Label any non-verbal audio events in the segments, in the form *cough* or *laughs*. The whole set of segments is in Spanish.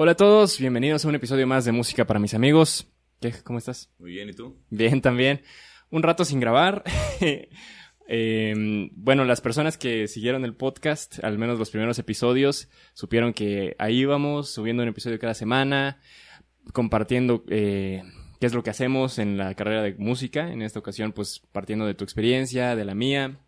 Hola a todos, bienvenidos a un episodio más de Música para mis amigos. ¿Qué? ¿Cómo estás? Muy bien, ¿y tú? Bien, también. Un rato sin grabar. *laughs* Eh, bueno, las personas que siguieron el podcast, al menos los primeros episodios, supieron que ahí íbamos, subiendo un episodio cada semana, compartiendo eh, qué es lo que hacemos en la carrera de música. En esta ocasión, pues partiendo de tu experiencia, de la mía.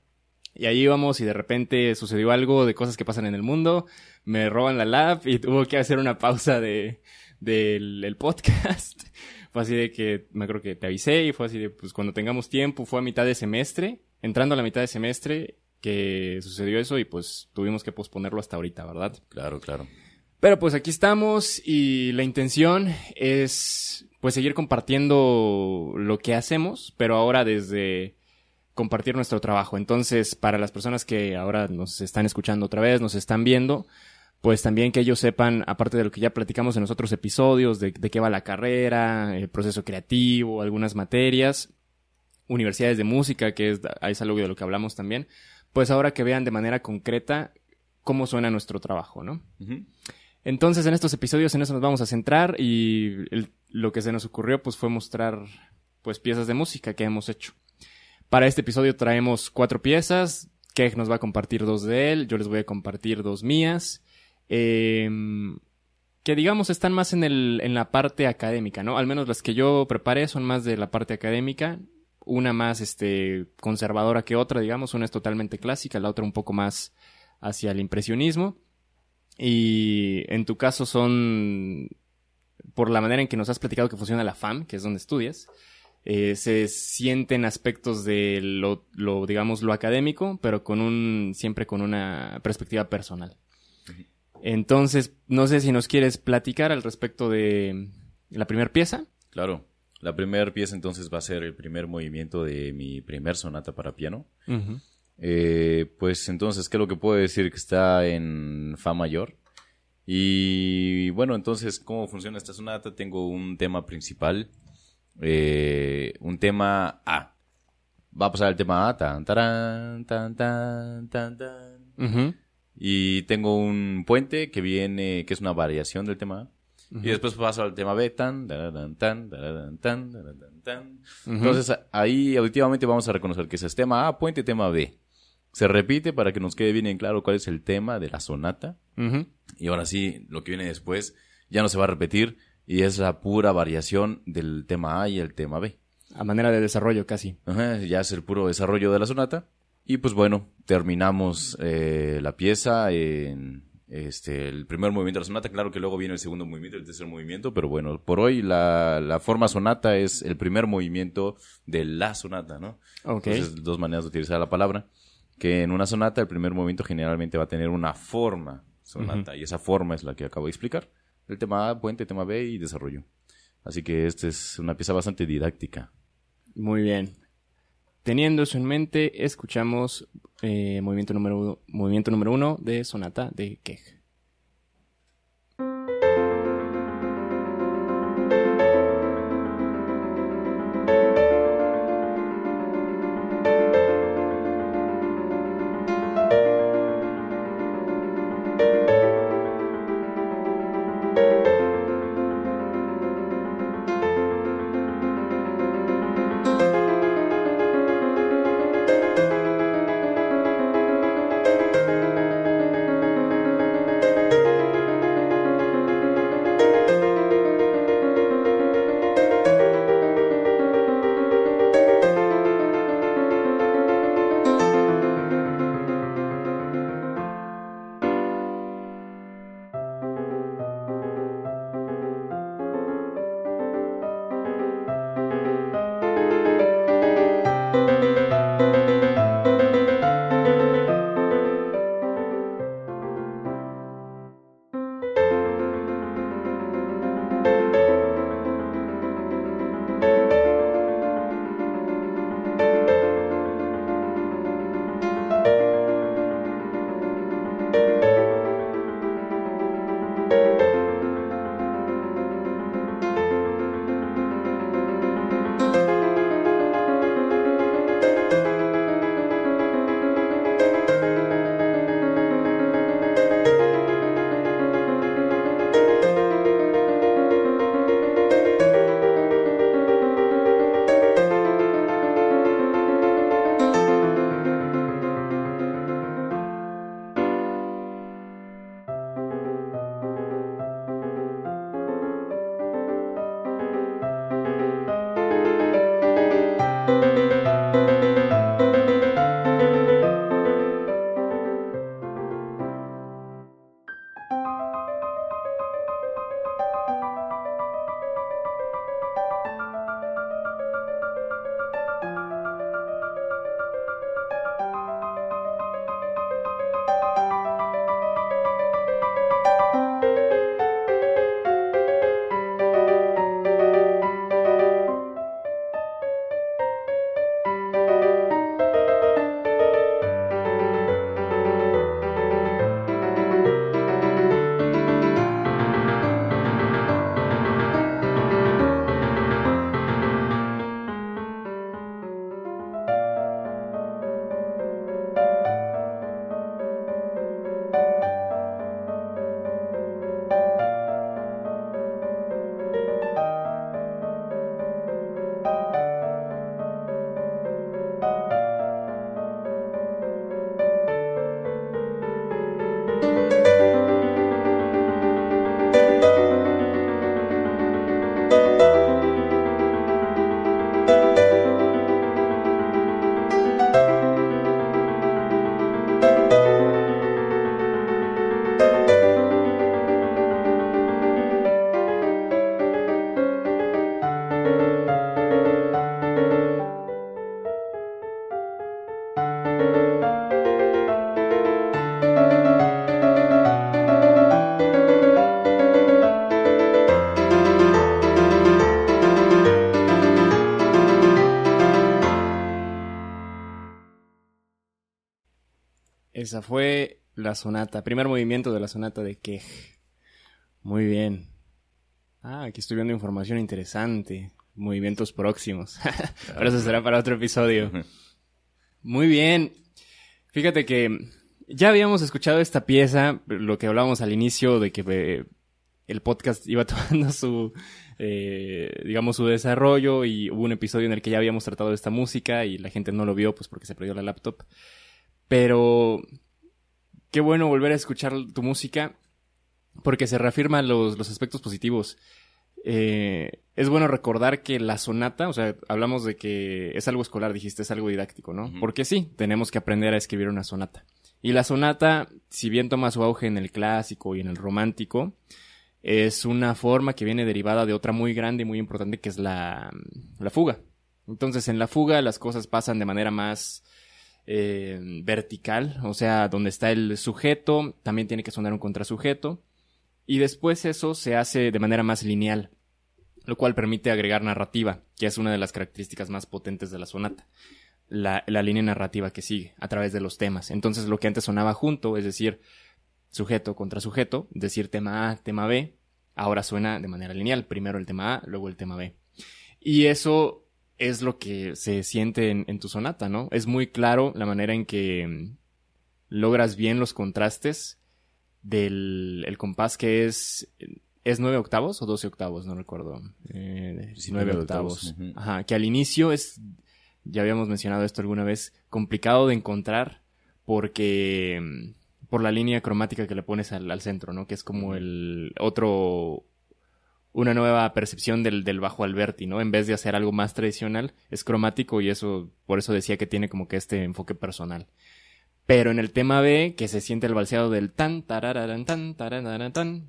Y ahí íbamos y de repente sucedió algo de cosas que pasan en el mundo. Me roban la lab y tuvo que hacer una pausa de, del el podcast. *laughs* fue así de que me acuerdo que te avisé y fue así de pues cuando tengamos tiempo, fue a mitad de semestre entrando a la mitad de semestre que sucedió eso y pues tuvimos que posponerlo hasta ahorita, ¿verdad? Claro, claro. Pero pues aquí estamos y la intención es pues seguir compartiendo lo que hacemos, pero ahora desde compartir nuestro trabajo. Entonces, para las personas que ahora nos están escuchando otra vez, nos están viendo, pues también que ellos sepan, aparte de lo que ya platicamos en los otros episodios, de, de qué va la carrera, el proceso creativo, algunas materias, universidades de música, que es, es algo de lo que hablamos también, pues ahora que vean de manera concreta cómo suena nuestro trabajo, ¿no? Entonces, en estos episodios en eso nos vamos a centrar y lo que se nos ocurrió pues fue mostrar pues piezas de música que hemos hecho. Para este episodio traemos cuatro piezas, Keg nos va a compartir dos de él, yo les voy a compartir dos mías, em, que digamos están más en, el, en la parte académica, ¿no? Al menos las que yo preparé son más de la parte académica, una más este, conservadora que otra, digamos, una es totalmente clásica, la otra un poco más hacia el impresionismo. Y en tu caso son, por la manera en que nos has platicado que funciona la FAM, que es donde estudias, eh, se sienten aspectos de lo, lo, digamos, lo académico, pero con un, siempre con una perspectiva personal. Entonces, no sé si nos quieres platicar al respecto de la primera pieza. Claro. La primera pieza entonces va a ser el primer movimiento de mi primer sonata para piano. Eh, pues entonces, ¿qué es lo que puedo decir? Que está en Fa mayor. Y bueno, entonces, ¿cómo funciona esta sonata? Tengo un tema principal, eh, un tema A. Va a pasar el tema A, tan, tan, tan, tan, tan. Y tengo un puente que viene, que es una variación del tema A y después paso al tema B, tan, tan, tan, tan, tan, Entonces ahí auditivamente vamos a reconocer que ese es tema A, puente, tema B. Se repite para que nos quede bien en claro cuál es el tema de la sonata. Y ahora sí, lo que viene después ya no se va a repetir y es la pura variación del tema A y el tema B. A manera de desarrollo casi. ya es el puro desarrollo de la sonata. Y pues bueno, terminamos eh, la pieza en este, el primer movimiento de la sonata, claro que luego viene el segundo movimiento, el tercer movimiento, pero bueno, por hoy la, la forma sonata es el primer movimiento de la sonata, ¿no? Ok. Entonces, dos maneras de utilizar la palabra. Que en una sonata el primer movimiento generalmente va a tener una forma sonata, y esa forma es la que acabo de explicar. El tema A, puente, tema B y desarrollo. Así que esta es una pieza bastante didáctica. Muy bien. Teniendo eso en mente, escuchamos eh, movimiento, número, movimiento número uno de Sonata de Keg. Fue la sonata, primer movimiento de la sonata de Kej. Muy bien. Ah, aquí estoy viendo información interesante. Movimientos próximos. *laughs* Pero eso será para otro episodio. Muy bien. Fíjate que ya habíamos escuchado esta pieza, lo que hablábamos al inicio de que eh, el podcast iba *laughs* tomando su, eh, digamos, su desarrollo y hubo un episodio en el que ya habíamos tratado esta música y la gente no lo vio pues porque se perdió la laptop. Pero qué bueno volver a escuchar tu música porque se reafirman los, los aspectos positivos. Eh, es bueno recordar que la sonata, o sea, hablamos de que es algo escolar, dijiste, es algo didáctico, ¿no? Porque sí, tenemos que aprender a escribir una sonata. Y la sonata, si bien toma su auge en el clásico y en el romántico, es una forma que viene derivada de otra muy grande y muy importante que es la, la fuga. Entonces, en la fuga las cosas pasan de manera más eh, vertical, o sea, donde está el sujeto, también tiene que sonar un contrasujeto, y después eso se hace de manera más lineal, lo cual permite agregar narrativa, que es una de las características más potentes de la sonata. La, línea narrativa que sigue a través de los temas. Entonces, lo que antes sonaba junto, es decir, sujeto contra sujeto, decir tema A, tema B, ahora suena de manera lineal, primero el tema A, luego el tema B. Y eso es lo que se siente en, tu sonata, ¿no? Es muy claro la manera en que mm, logras bien los contrastes del el compás que es es nueve octavos o doce octavos, no recuerdo. Eh, nueve octavos. Ajá, que al inicio es, ya habíamos mencionado esto alguna vez, complicado de encontrar porque mm, por la línea cromática que le pones al, al centro, ¿no? Que es como el otro una nueva percepción del, del bajo Alberti, ¿no? En vez de hacer algo más tradicional, es cromático y eso, por eso decía que tiene como que este enfoque personal. Pero en el tema B, que se siente el balseado del tan, tarararan, tan, tan,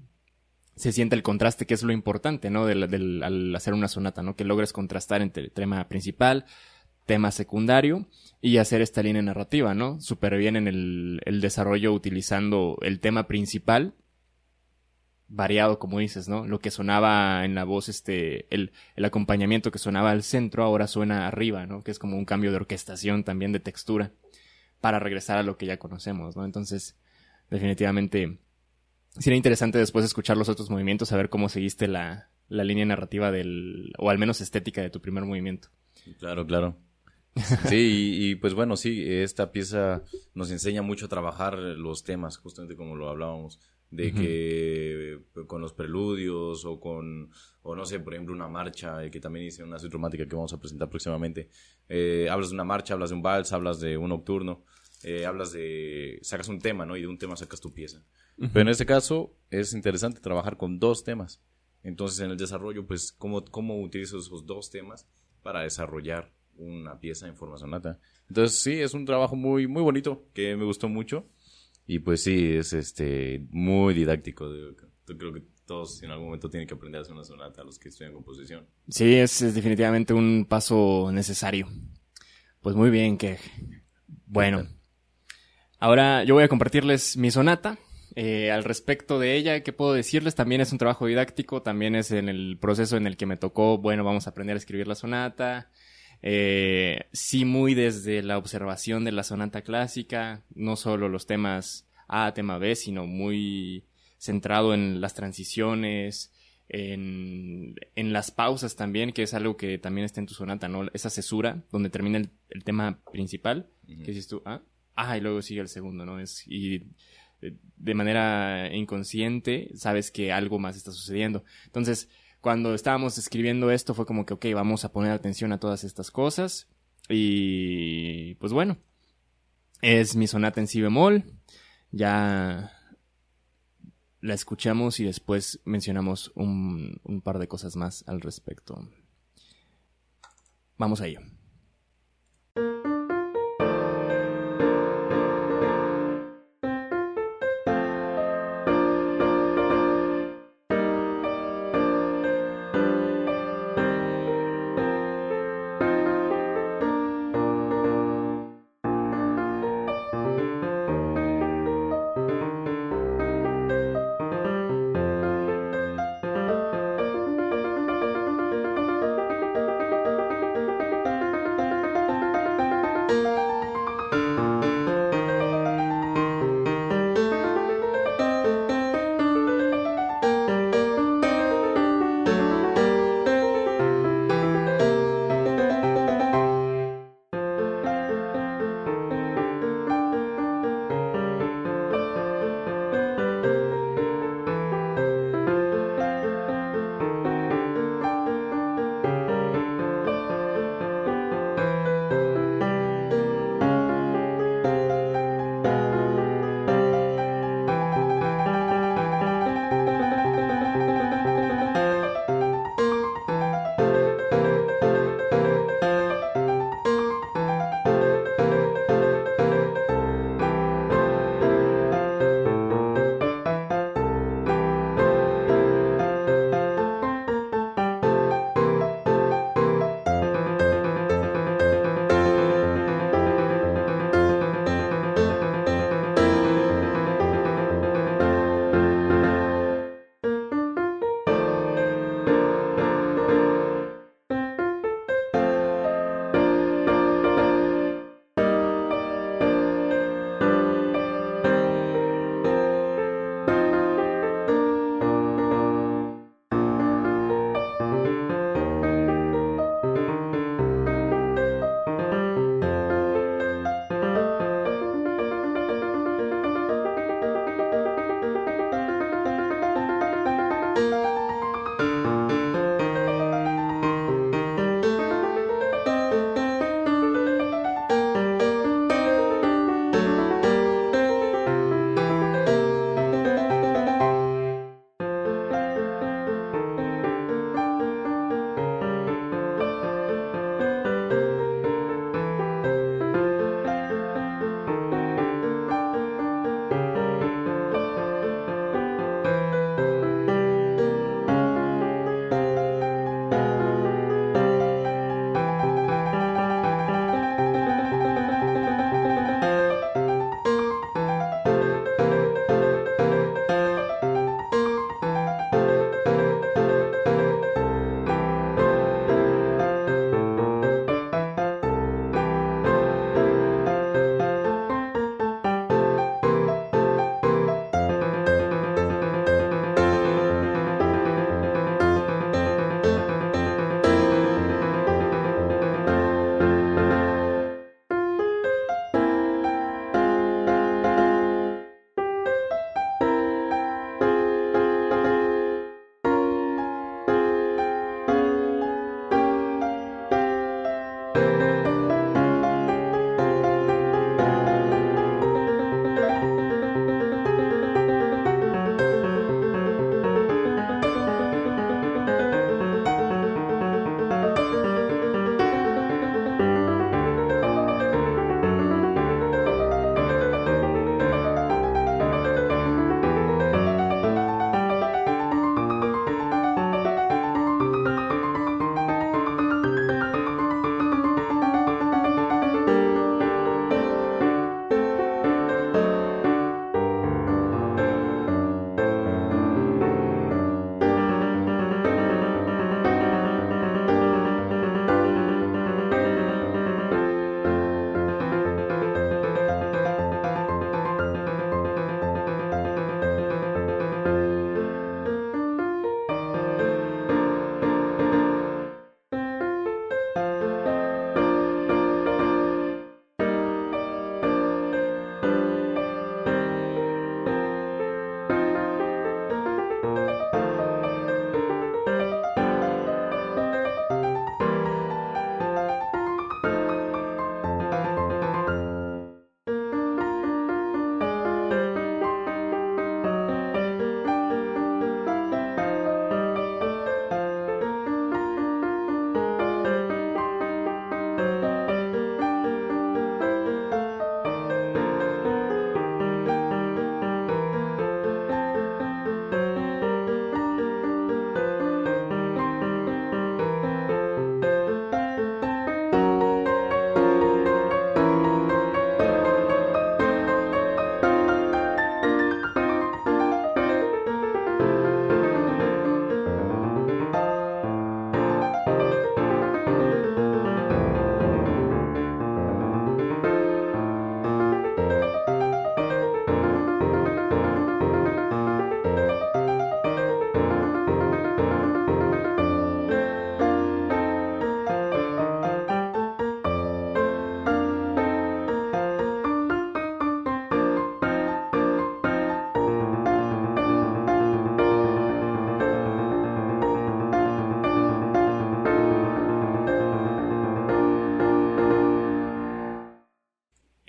se siente el contraste, que es lo importante, ¿no? Del, del, al hacer una sonata, ¿no? Que logres contrastar entre tema principal, tema secundario y hacer esta línea narrativa, ¿no? Súper bien en el desarrollo utilizando el tema principal variado, como dices, ¿no? Lo que sonaba en la voz, este, el, el acompañamiento que sonaba al centro ahora suena arriba, ¿no? Que es como un cambio de orquestación también de textura para regresar a lo que ya conocemos, ¿no? Entonces, definitivamente, sería interesante después escuchar los otros movimientos, saber cómo seguiste la, la línea narrativa del, o al menos estética de tu primer movimiento. Claro, claro. Sí, y, pues bueno, sí, esta pieza nos enseña mucho a trabajar los temas, justamente como lo hablábamos de que con los preludios o con, o no sé, por ejemplo, una marcha, que también hice una suite romántica que vamos a presentar próximamente. Eh, hablas de una marcha, hablas de un vals, hablas de un nocturno, eh, hablas de, sacas un tema, ¿no? Y de un tema sacas tu pieza. Pero en este caso es interesante trabajar con dos temas. Entonces, en el desarrollo, pues, ¿cómo, cómo utilizo esos dos temas para desarrollar una pieza en forma sonata? Entonces, sí, es un trabajo muy, muy bonito que me gustó mucho. Y pues sí, es este muy didáctico. Yo creo que todos en algún momento tienen que aprender a hacer una sonata, los que estudian composición. Sí, es, definitivamente un paso necesario. Pues muy bien, que bueno. Ahora yo voy a compartirles mi sonata. Eh, al respecto de ella, ¿qué puedo decirles? También es un trabajo didáctico, también es en el proceso en el que me tocó, bueno, vamos a aprender a escribir la sonata, eh, sí muy desde la observación de la sonata clásica, no solo los temas A, tema B, sino muy centrado en las transiciones, en, en, las pausas también, que es algo que también está en tu sonata, ¿no? Esa cesura donde termina el, tema principal, que dices tú, ah, ah, y luego sigue el segundo, ¿no? Es, y eh, de manera inconsciente sabes que algo más está sucediendo. Entonces, cuando estábamos escribiendo esto fue como que, ok, vamos a poner atención a todas estas cosas. Y pues bueno, es mi sonata en si bemol. Ya la escuchamos y después mencionamos un, un par de cosas más al respecto. Vamos a ello.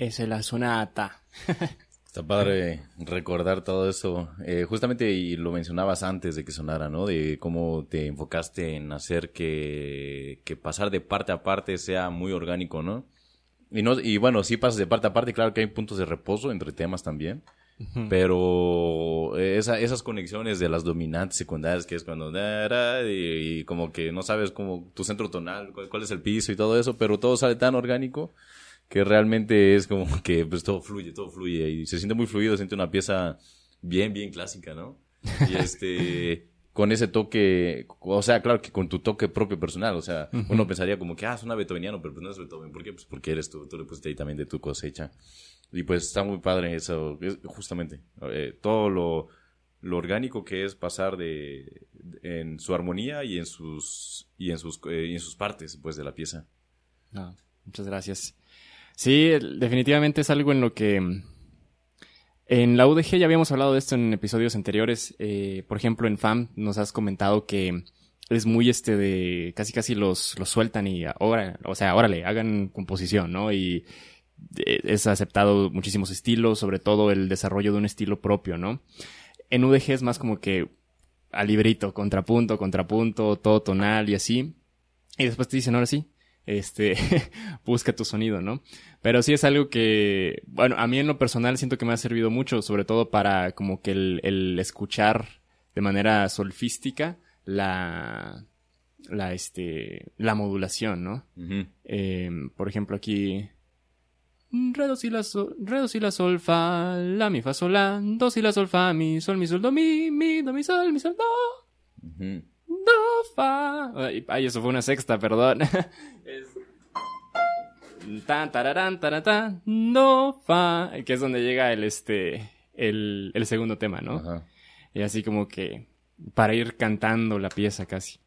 Es la sonata. *laughs* Está padre recordar todo eso. Eh, justamente, y lo mencionabas antes de que sonara, ¿no? De cómo te enfocaste en hacer que, que pasar de parte a parte sea muy orgánico, ¿no? Y, no, y bueno, sí pasas de parte a parte, claro que hay puntos de reposo entre temas también. Pero esa, esas conexiones de las dominantes secundarias, que es cuando... Y, y como que no sabes cómo tu centro tonal, cuál, cuál, es el piso y todo eso, pero todo sale tan orgánico que realmente es como *laughs* que pues todo fluye, todo fluye y se siente muy fluido, se siente una pieza bien, bien clásica, ¿no? Y *laughs* este, con ese toque, o sea, claro que con tu toque propio personal, o sea, uno pensaría como que, ah, es una beethoveniano, pero pues no es Beethoven, ¿por qué? Pues porque eres tú, tú le pusiste ahí también de tu cosecha. Y pues está muy padre eso, justamente, eh, todo lo, lo orgánico que es pasar de, en su armonía y en sus, y en sus, eh, y en sus partes, pues, de la pieza. Ah, muchas gracias. Sí, definitivamente es algo en lo que... En la UDG ya habíamos hablado de esto en episodios anteriores. Eh, por ejemplo, en FAM nos has comentado que es muy este de casi casi los, los sueltan y ahora, o sea, órale, hagan composición, ¿no? Y eh, es aceptado muchísimos estilos, sobre todo el desarrollo de un estilo propio, ¿no? En UDG es más como que a librito, contrapunto, contrapunto, todo tonal y así. Y después te dicen, ahora sí, este, *laughs* busca tu sonido, ¿no? Pero sí es algo que, bueno, a mí en lo personal siento que me ha servido mucho, sobre todo para como que el, el escuchar de manera solfística la, la, este, la modulación, ¿no? eh, por ejemplo, aquí, re, do, si, la, sol, la, sol, fa, la, mi, fa, sol, la, do, si, la, sol, fa, mi, sol, mi, sol, do, mi, mi, do, mi, sol, mi, sol, do do, fa. Ay, eso fue una sexta, perdón. *laughs* es... Tan, tararán, taratán, do, fa. Que es donde llega el, este, el, el segundo tema, ¿no? Ajá. Y así como que para ir cantando la pieza casi.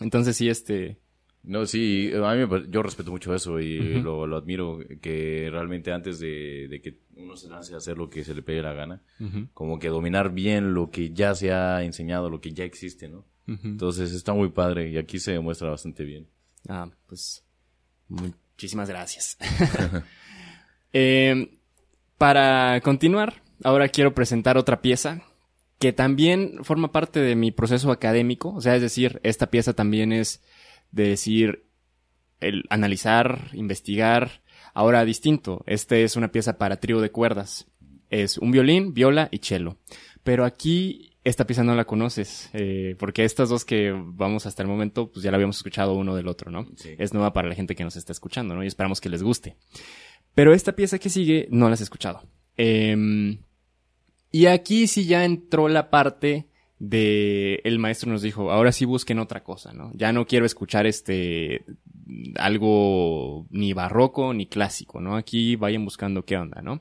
Entonces sí, este... No, sí, a mí yo respeto mucho eso y uh -huh. lo, lo, admiro, que realmente antes de, de, que uno se lance a hacer lo que se le pegue la gana, uh -huh. como que dominar bien lo que ya se ha enseñado, lo que ya existe, ¿no? Uh -huh. Entonces está muy padre y aquí se demuestra bastante bien. Ah, pues muchísimas gracias. *laughs* *laughs* eh, para continuar, ahora quiero presentar otra pieza que también forma parte de mi proceso académico, o sea, es decir, esta pieza también es de decir, el analizar, investigar, ahora distinto, este es una pieza para trío de cuerdas, es un violín, viola y cello, pero aquí esta pieza no la conoces, eh, porque estas dos que vamos hasta el momento, pues ya la habíamos escuchado uno del otro, ¿no? Sí. Es nueva para la gente que nos está escuchando, ¿no? Y esperamos que les guste. Pero esta pieza que sigue no la has escuchado. Eh, y aquí sí ya entró la parte de el maestro nos dijo, ahora sí busquen otra cosa, ¿no? Ya no quiero escuchar este algo ni barroco ni clásico, ¿no? Aquí vayan buscando qué onda, ¿no?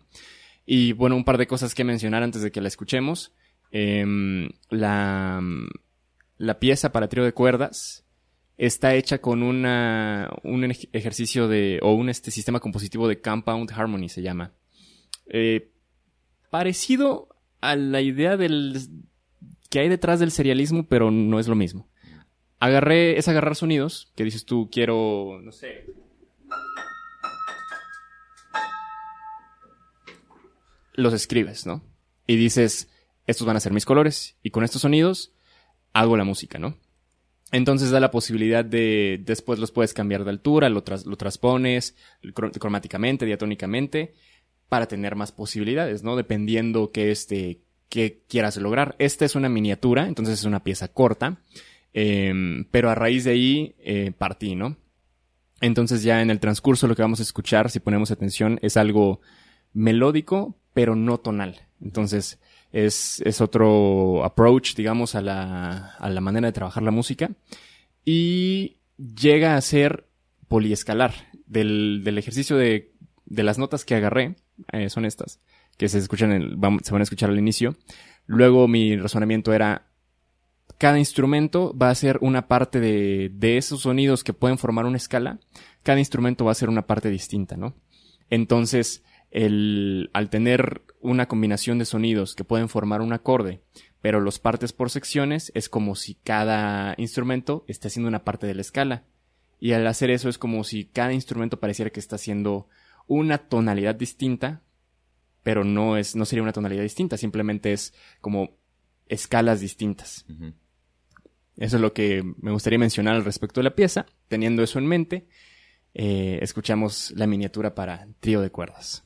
Y bueno, un par de cosas que mencionar antes de que la escuchemos. Eh, la, la pieza para trío de cuerdas está hecha con una, un ejercicio de, o un este sistema compositivo de compound harmony se llama. Eh, parecido a la idea del que hay detrás del serialismo, pero no es lo mismo. Agarré, es agarrar sonidos, que dices tú, quiero, no sé. Los escribes, ¿no? Y dices, estos van a ser mis colores, y con estos sonidos hago la música, ¿no? Entonces da la posibilidad de, después los puedes cambiar de altura, lo, tras, lo transpones cromáticamente, diatónicamente, para tener más posibilidades, ¿no? Dependiendo que este, que quieras lograr. Esta es una miniatura, entonces es una pieza corta, eh, pero a raíz de ahí eh, partí, ¿no? Entonces ya en el transcurso lo que vamos a escuchar, si ponemos atención, es algo melódico, pero no tonal. Entonces es, es otro approach, digamos, a la, a la manera de trabajar la música. Y llega a ser poliescalar. Del, del ejercicio de, de las notas que agarré, eh, son estas que se escuchan, se van a escuchar al inicio. Luego mi razonamiento era, cada instrumento va a ser una parte de, de esos sonidos que pueden formar una escala. Cada instrumento va a ser una parte distinta, ¿no? Entonces, el, al tener una combinación de sonidos que pueden formar un acorde, pero los partes por secciones, es como si cada instrumento esté haciendo una parte de la escala. Y al hacer eso es como si cada instrumento pareciera que está haciendo una tonalidad distinta, pero no es, no sería una tonalidad distinta, simplemente es como escalas distintas. Eso es lo que me gustaría mencionar al respecto de la pieza. Teniendo eso en mente, eh, escuchamos la miniatura para trío de cuerdas.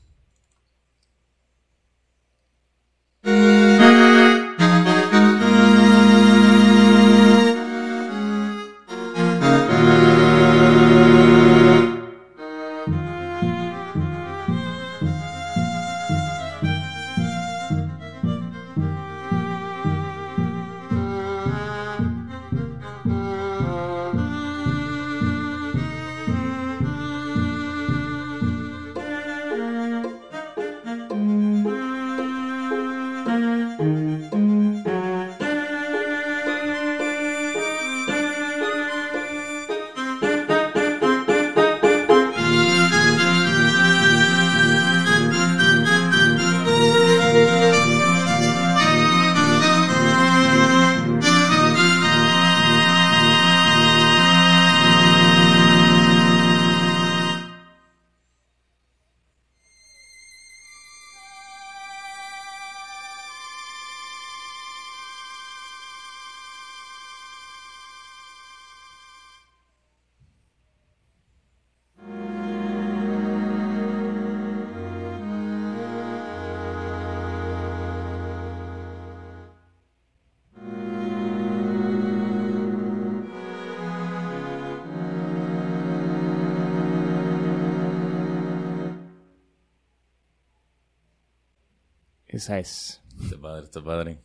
Esa es. Está padre, está padre.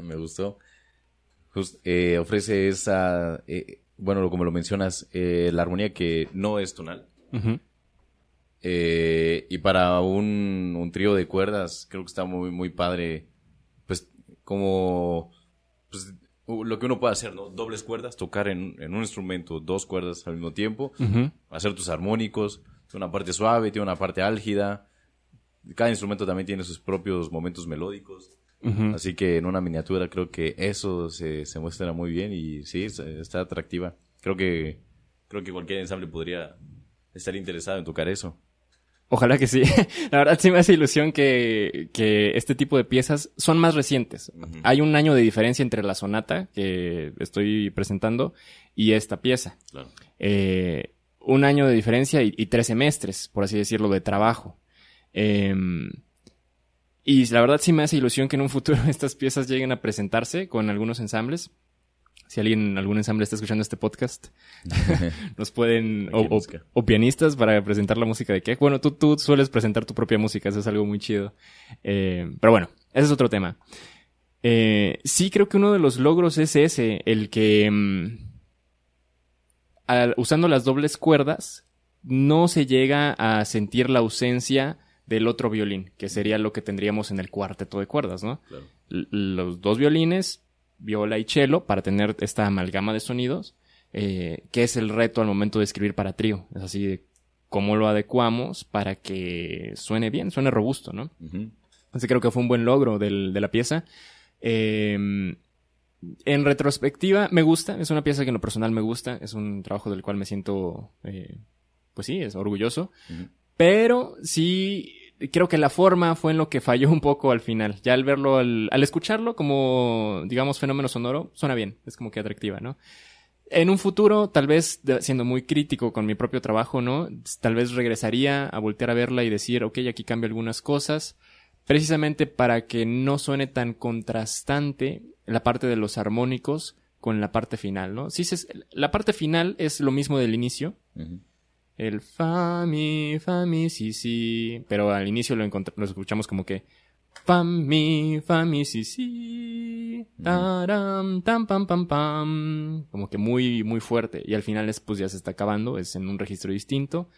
Me gustó. Eh, ofrece esa, eh, bueno, como lo mencionas, eh, la armonía que no es tonal. y para un, un, trío de cuerdas, creo que está muy, muy padre, pues, como, pues, lo que uno puede hacer, ¿no? Dobles cuerdas, tocar en, en un instrumento dos cuerdas al mismo tiempo, hacer tus armónicos, tiene una parte suave, tiene una parte álgida, cada instrumento también tiene sus propios momentos melódicos. Así que en una miniatura creo que eso se, se muestra muy bien y sí, está atractiva. Creo que, creo que cualquier ensamble podría estar interesado en tocar eso. Ojalá que sí. *laughs* La verdad sí me hace ilusión que, que este tipo de piezas son más recientes. Hay un año de diferencia entre la sonata que estoy presentando y esta pieza. Eh, un año de diferencia y, y, tres semestres, por así decirlo, de trabajo. Em, y la verdad sí me hace ilusión que en un futuro *laughs* estas piezas lleguen a presentarse con algunos ensambles. Si alguien, algún ensamble está escuchando este podcast, *laughs* *laughs* nos pueden, o, pianistas para presentar la música de qué. Bueno, tú, tú sueles presentar tu propia música, eso es algo muy chido. Eh, pero bueno, ese es otro tema. Eh, sí creo que uno de los logros es ese, el que em, usando las dobles cuerdas no se llega a sentir la ausencia del otro violín, que sería lo que tendríamos en el cuarteto de cuerdas, ¿no? Los dos violines, viola y cello, para tener esta amalgama de sonidos, eh, que es el reto al momento de escribir para trío. Es así de cómo lo adecuamos para que suene bien, suene robusto, ¿no? Así creo que fue un buen logro de la pieza. Em, en retrospectiva, me gusta, es una pieza que en lo personal me gusta, es un trabajo del cual me siento, eh, pues sí, es orgulloso. Pero sí, creo que la forma fue en lo que falló un poco al final. Ya al verlo, al, escucharlo como, digamos, fenómeno sonoro, suena bien, es como que atractiva, ¿no? En un futuro, tal vez, siendo muy crítico con mi propio trabajo, ¿no? Tal vez regresaría a voltear a verla y decir, ok, aquí cambio algunas cosas, precisamente para que no suene tan contrastante la parte de los armónicos con la parte final, ¿no? Sí, la parte final es lo mismo del inicio, el fa, mi, fa, mi, si, si. Pero al inicio lo, lo escuchamos como que fa, mi, fa, mi, si, si. Taram, tam, pam, pam, pam. Como que muy, muy fuerte. Y al final es, pues ya se está acabando, es en un registro distinto.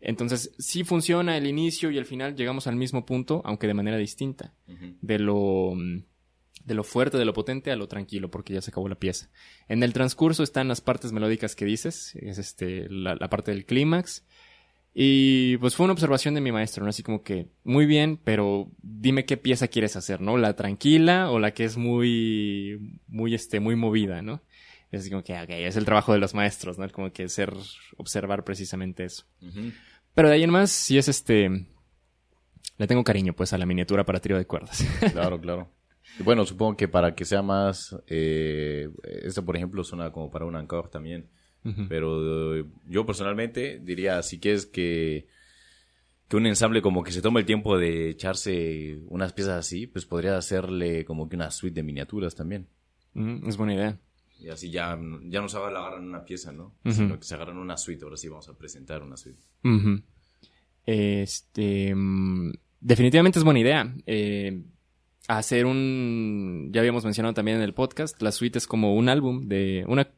Entonces, sí funciona el inicio y el final llegamos al mismo punto, aunque de manera distinta. De lo de lo fuerte, de lo potente a lo tranquilo, porque ya se acabó la pieza. En el transcurso están las partes melódicas que dices, es este, la, parte del clímax. Y pues fue una observación de mi maestro, ¿no? Así como que, muy bien, pero dime qué pieza quieres hacer, ¿no? La tranquila o la que es muy, muy, este, muy movida, ¿no? Es así como que, ok, es el trabajo de los maestros, ¿no? Como que ser, observar precisamente eso. Pero de ahí en más, sí es este... Le tengo cariño, pues, a la miniatura para trío de cuerdas. Claro, claro. *laughs* Bueno, supongo que para que sea más... Eh, por ejemplo, suena como para un encore también. Pero eh, yo personalmente diría, si quieres que, que un ensamble como que se tome el tiempo de echarse unas piezas así, pues podría hacerle como que una suite de miniaturas también. es buena idea. Y así ya, ya no se agarran una pieza, ¿no? Sino que se agarran una suite. Ahora sí vamos a presentar una suite. Este... Mm, definitivamente es buena idea. Eh, hacer un... Ya habíamos mencionado también en el podcast, la suite es como un álbum de una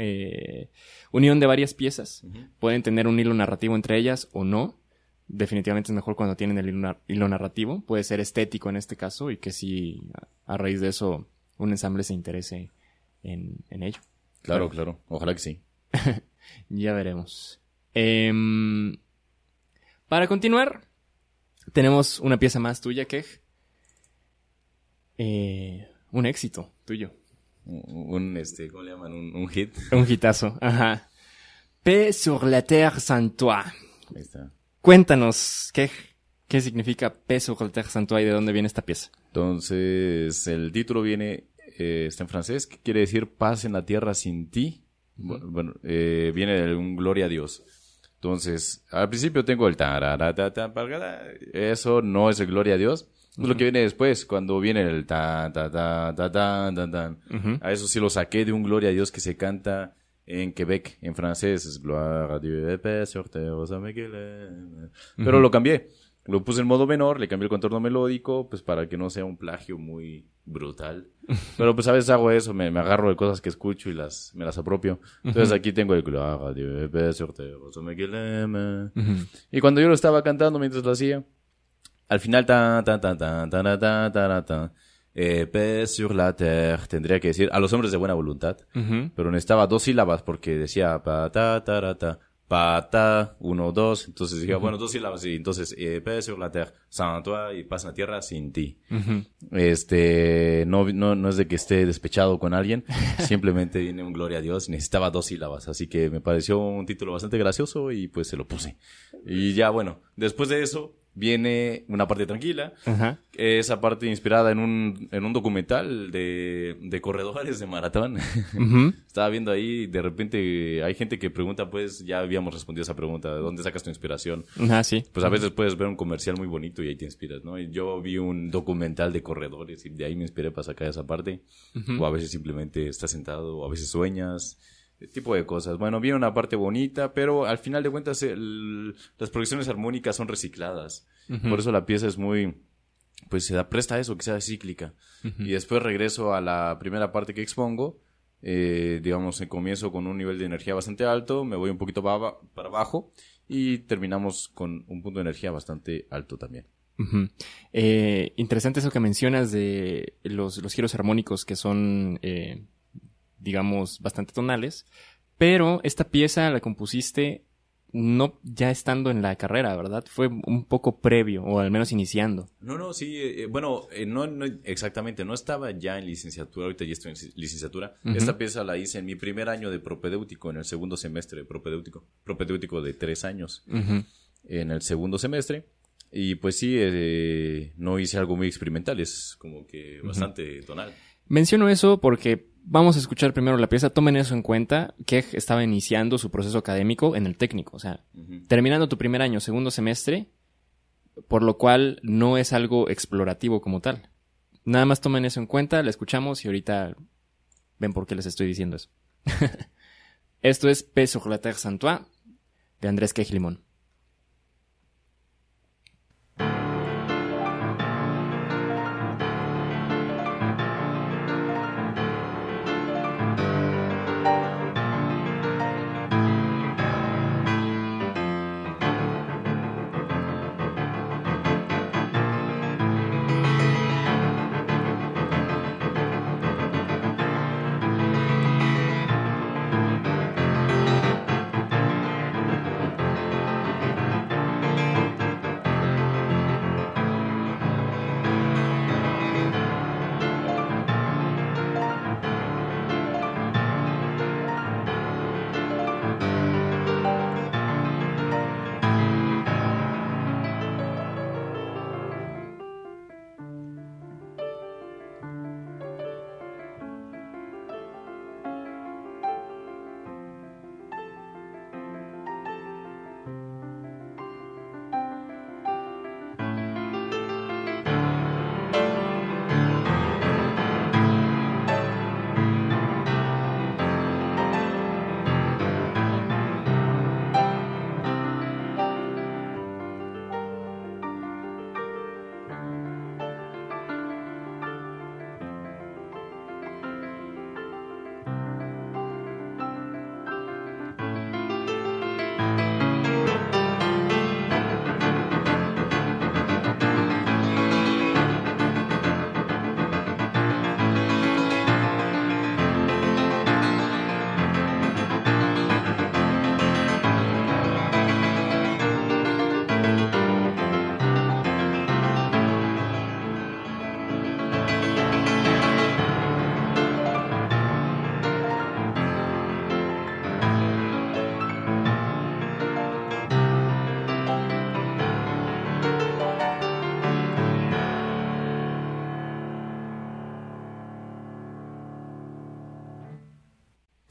eh, unión de varias piezas. Pueden tener un hilo narrativo entre ellas o no. Definitivamente es mejor cuando tienen el hilo, narrativo. Puede ser estético en este caso y que si a raíz de eso un ensamble se interese en, ello. Claro, claro. Ojalá que sí. *laughs* ya veremos. Em, para continuar, tenemos una pieza más tuya, Kej. Eh, un éxito tuyo. Un, este, ¿cómo le llaman? Un, hit. Un hitazo, ajá. P sur la terre sans toi. Ahí está. Cuéntanos, ¿qué, qué significa P sur la terre sans toi y de dónde viene esta pieza? Entonces, el título viene, eh, está en francés, que quiere decir paz en la tierra sin ti. Bueno, eh, viene de un gloria a Dios. Entonces, al principio tengo el eso no es el gloria a Dios. Lo que viene después, cuando viene el ta, ta, ta, ta, ta, ta, ta. A eso sí lo saqué de un Gloria a Dios que se canta en Quebec, en francés. Es Gloire a Dieu Pero lo cambié. Lo puse en modo menor, le cambié el contorno melódico, pues para que no sea un plagio muy brutal. *laughs* Pero pues a veces hago eso, me, me agarro de cosas que escucho y las, me las apropio. Entonces aquí tengo el Gloire a Dieu Y cuando yo lo estaba cantando mientras lo hacía, al final, ta, ta, ta, ta, ta, ta, ta, ta, eh, sur la terre, tendría que decir a los hombres de buena voluntad, pero necesitaba dos sílabas porque decía pa, ta, ta, ta, pa, ta, uno, dos, entonces dije, bueno, dos sílabas, y entonces, eh, sur la terre, sans toi, y pasa la tierra sin ti. Este, no, no, no es de que esté despechado con alguien, *laughs* simplemente viene un gloria a Dios, necesitaba dos sílabas, así que me pareció un título bastante gracioso y pues se lo puse. Y ya, bueno, después de eso, viene una parte tranquila, esa parte inspirada en un, en un documental de, de corredores de maratón. *laughs* Estaba viendo ahí, de repente hay gente que pregunta, pues ya habíamos respondido esa pregunta, ¿de dónde sacas tu inspiración? Ajá, sí. Pues a veces puedes ver un comercial muy bonito y ahí te inspiras, ¿no? Yo vi un documental de corredores y de ahí me inspiré para sacar esa parte. O a veces simplemente estás sentado, o a veces sueñas tipo de cosas. Bueno, viene una parte bonita, pero al final de cuentas las progresiones armónicas son recicladas. Por eso la pieza es muy, pues se da presta a eso, que sea cíclica. Y después regreso a la primera parte que expongo. Eh, digamos, comienzo con un nivel de energía bastante alto, me voy un poquito para, abajo y terminamos con un punto de energía bastante alto también. eh, interesante eso que mencionas de los, los giros armónicos que son eh, digamos, bastante tonales. Pero esta pieza la compusiste no ya estando en la carrera, ¿verdad? Fue un poco previo, o al menos iniciando. No, no, sí, eh, eh, bueno, eh, no, no, exactamente, no estaba ya en licenciatura, ahorita ya estoy en licenciatura. Esta pieza la hice en mi primer año de propedéutico, en el segundo semestre de propedéutico, propedéutico de tres años, en el segundo semestre. Y pues sí, no hice algo muy experimental, es como que bastante tonal. Menciono eso porque vamos a escuchar primero la pieza, tomen eso en cuenta, que estaba iniciando su proceso académico en el técnico, o sea, terminando tu primer año, segundo semestre, por lo cual no es algo explorativo como tal. Nada más tomen eso en cuenta, la escuchamos y ahorita ven por qué les estoy diciendo eso. *laughs* Esto es P sur la terre de Andrés Quejlimón.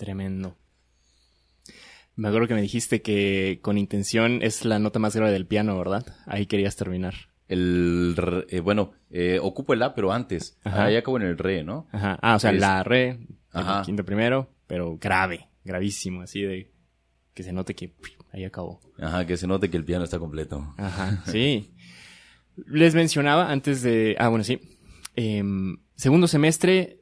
Tremendo. Me acuerdo que me dijiste que con intención es la nota más grave del piano, ¿verdad? Ahí querías terminar. El, re- eh, bueno, eh, ocupo el La, pero antes. Ajá. Ahí acabo en el Re, ¿no? Ajá. Ah, o sea, Es- la re, el quinto primero, pero grave, gravísimo, así de que se note que ahí acabó. Ajá, que se note que el piano está completo. Ajá, *laughs* sí. Les mencionaba antes de... Ah, bueno, sí. Em, segundo semestre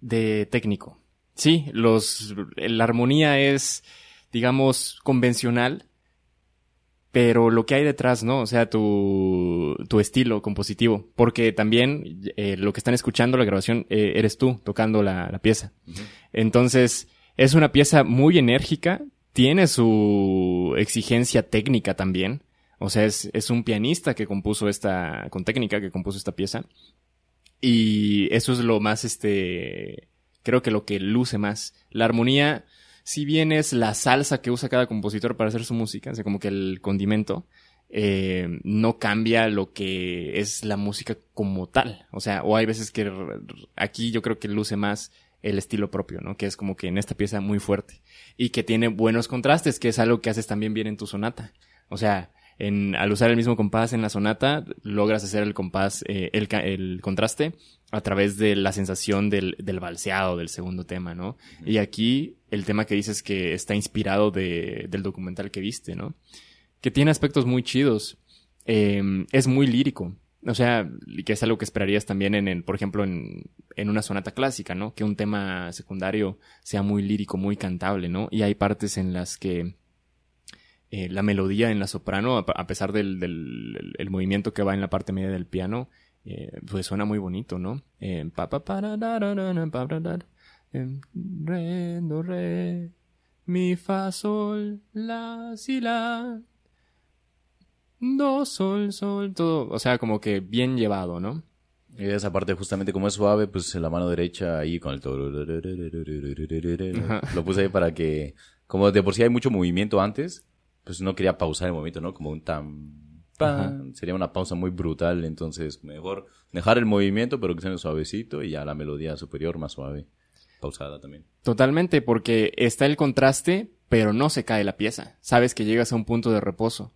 de técnico. Sí, los, la armonía es, digamos, convencional, pero lo que hay detrás, ¿no? O sea, tu, tu estilo compositivo. Porque también eh, lo que están escuchando, la grabación, eh, eres tú tocando la, la pieza. Entonces, es una pieza muy enérgica, tiene su exigencia técnica también. O sea, es, es un pianista que compuso esta, con técnica, que compuso esta pieza. Y eso es lo más, este, creo que lo que luce más. La armonía, si bien es la salsa que usa cada compositor para hacer su música, o como que el condimento, eh, no cambia lo que es la música como tal. O sea, o hay veces que aquí yo creo que luce más el estilo propio, ¿no? Que es como que en esta pieza muy fuerte y que tiene buenos contrastes, que es algo que haces también bien en tu sonata. O sea, en, al usar el mismo compás en la sonata, logras hacer el compás, eh, el, el contraste a través de la sensación del, del balseado del segundo tema, ¿no? Y aquí el tema que dices que está inspirado de, del documental que viste, ¿no? Que tiene aspectos muy chidos. Eh, es muy lírico. O sea, que es algo que esperarías también en, el, por ejemplo, en, en una sonata clásica, ¿no? Que un tema secundario sea muy lírico, muy cantable, ¿no? Y hay partes en las que eh, la melodía en la soprano, a, pesar del, del el- el movimiento que va en la parte media del piano, eh, pues suena muy bonito, ¿no? Eh, pa, pa, re, do, re, mi, fa, sol, la, si, la, do, sol, sol, todo, o sea, como que bien llevado, ¿no? Y esa parte justamente como es suave, pues en la mano derecha ahí con el... Ajá. Lo puse ahí para que, como de por sí hay mucho movimiento antes, pues no quería pausar el movimiento, ¿no? Como un tam... Sería una pausa muy brutal, entonces mejor dejar el movimiento, pero que sea suavecito y ya la melodía superior más suave. Pausada también. Totalmente, porque está el contraste, pero no se cae la pieza. Sabes que llegas a un punto de reposo.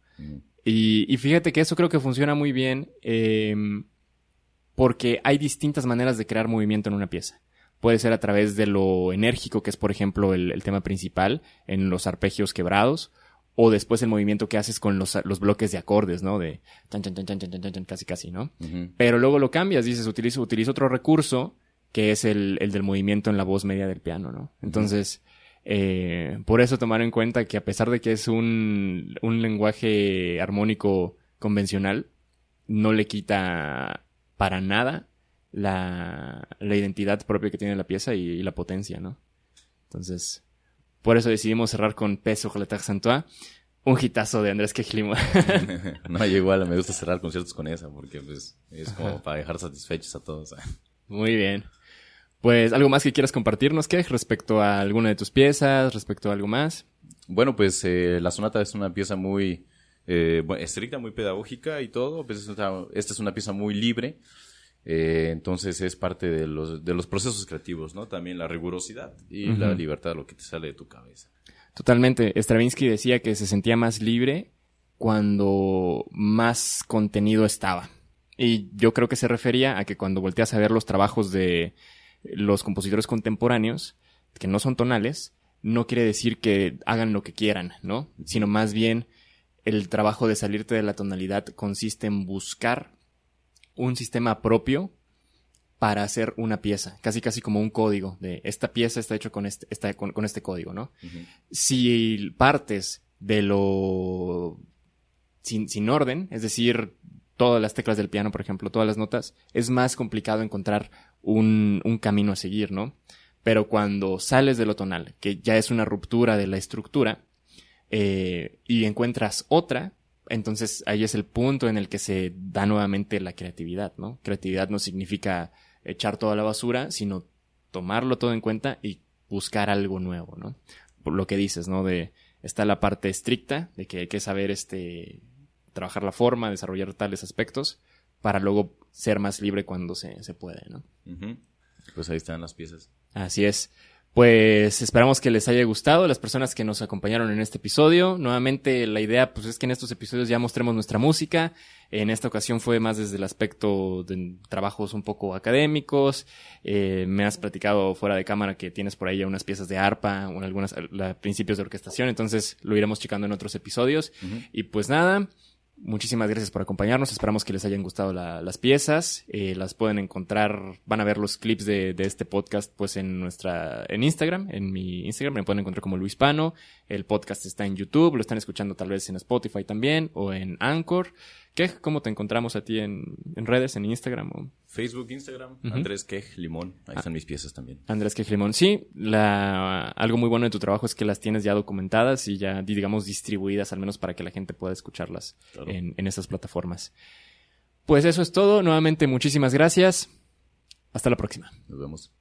Y, y fíjate que eso creo que funciona muy bien eh, porque hay distintas maneras de crear movimiento en una pieza. Puede ser a través de lo enérgico, que es por ejemplo el, el tema principal, en los arpegios quebrados, o después el movimiento que haces con los, los bloques de acordes, ¿no? De chan, chan, chan, chan, chan, chan, chan, casi, casi, ¿no? Pero luego lo cambias, dices, utilizo, utilizo otro recurso que es el, el del movimiento en la voz media del piano, ¿no? Entonces, eh, por eso tomar en cuenta que a pesar de que es un, un lenguaje armónico convencional, no le quita para nada la, la identidad propia que tiene la pieza y, y la potencia, ¿no? Entonces, por eso decidimos cerrar con Peso Relataire Santois, un hitazo de Andrés Quejlimo. *laughs* *laughs* no, yo igual me gusta cerrar conciertos con esa porque pues es como para dejar satisfechos a todos. Muy bien. Pues, ¿algo más que quieras compartirnos, Kej, respecto a alguna de tus piezas, respecto a algo más? Bueno, pues eh, la sonata es una pieza muy eh, estricta, muy pedagógica y todo. Pues esta es una pieza muy libre. Eh, entonces es parte de los, de los procesos creativos, ¿no? También la rigurosidad y la libertad, lo que te sale de tu cabeza. Totalmente. Stravinsky decía que se sentía más libre cuando más contenido estaba. Y yo creo que se refería a que cuando volteas a ver los trabajos de los compositores contemporáneos, que no son tonales, no quiere decir que hagan lo que quieran, ¿no? Sino más bien el trabajo de salirte de la tonalidad consiste en buscar un sistema propio para hacer una pieza, casi casi como un código de esta pieza está hecho con este, está con, con este código, ¿no? Si partes de lo sin, sin orden, es decir, todas las teclas del piano, por ejemplo, todas las notas, es más complicado encontrar un, un camino a seguir, ¿no? Pero cuando sales de lo tonal, que ya es una ruptura de la estructura, eh, y encuentras otra, entonces ahí es el punto en el que se da nuevamente la creatividad, ¿no? Creatividad no significa echar toda la basura, sino tomarlo todo en cuenta y buscar algo nuevo, ¿no? Por lo que dices, ¿no? De está la parte estricta de que hay que saber este trabajar la forma, desarrollar tales aspectos para luego ser más libre cuando se, se puede, ¿no? Pues ahí están las piezas. Así es. Pues esperamos que les haya gustado, las personas que nos acompañaron en este episodio. Nuevamente la idea pues es que en estos episodios ya mostremos nuestra música. En esta ocasión fue más desde el aspecto de trabajos un poco académicos. Eh, me has platicado fuera de cámara que tienes por ahí ya unas piezas de arpa o algunos principios de orquestación, entonces lo iremos checando en otros episodios. Y pues nada, Muchísimas gracias por acompañarnos. Esperamos que les hayan gustado las piezas. Eh, las pueden encontrar, van a ver los clips de, de, este podcast pues en nuestra, en Instagram, en mi Instagram, me pueden encontrar como Luis Pano. El podcast está en YouTube, lo están escuchando tal vez en Spotify también o en Anchor. Quej, ¿cómo te encontramos a ti en, redes, en Instagram? O? Facebook, Instagram, Andrés Quej Limón. Ahí están mis piezas también. Andrés Quej Limón. Sí, la, algo muy bueno de tu trabajo es que las tienes ya documentadas y ya, digamos, distribuidas, al menos para que la gente pueda escucharlas en, en esas plataformas. Pues eso es todo. Nuevamente, muchísimas gracias. Hasta la próxima. Nos vemos.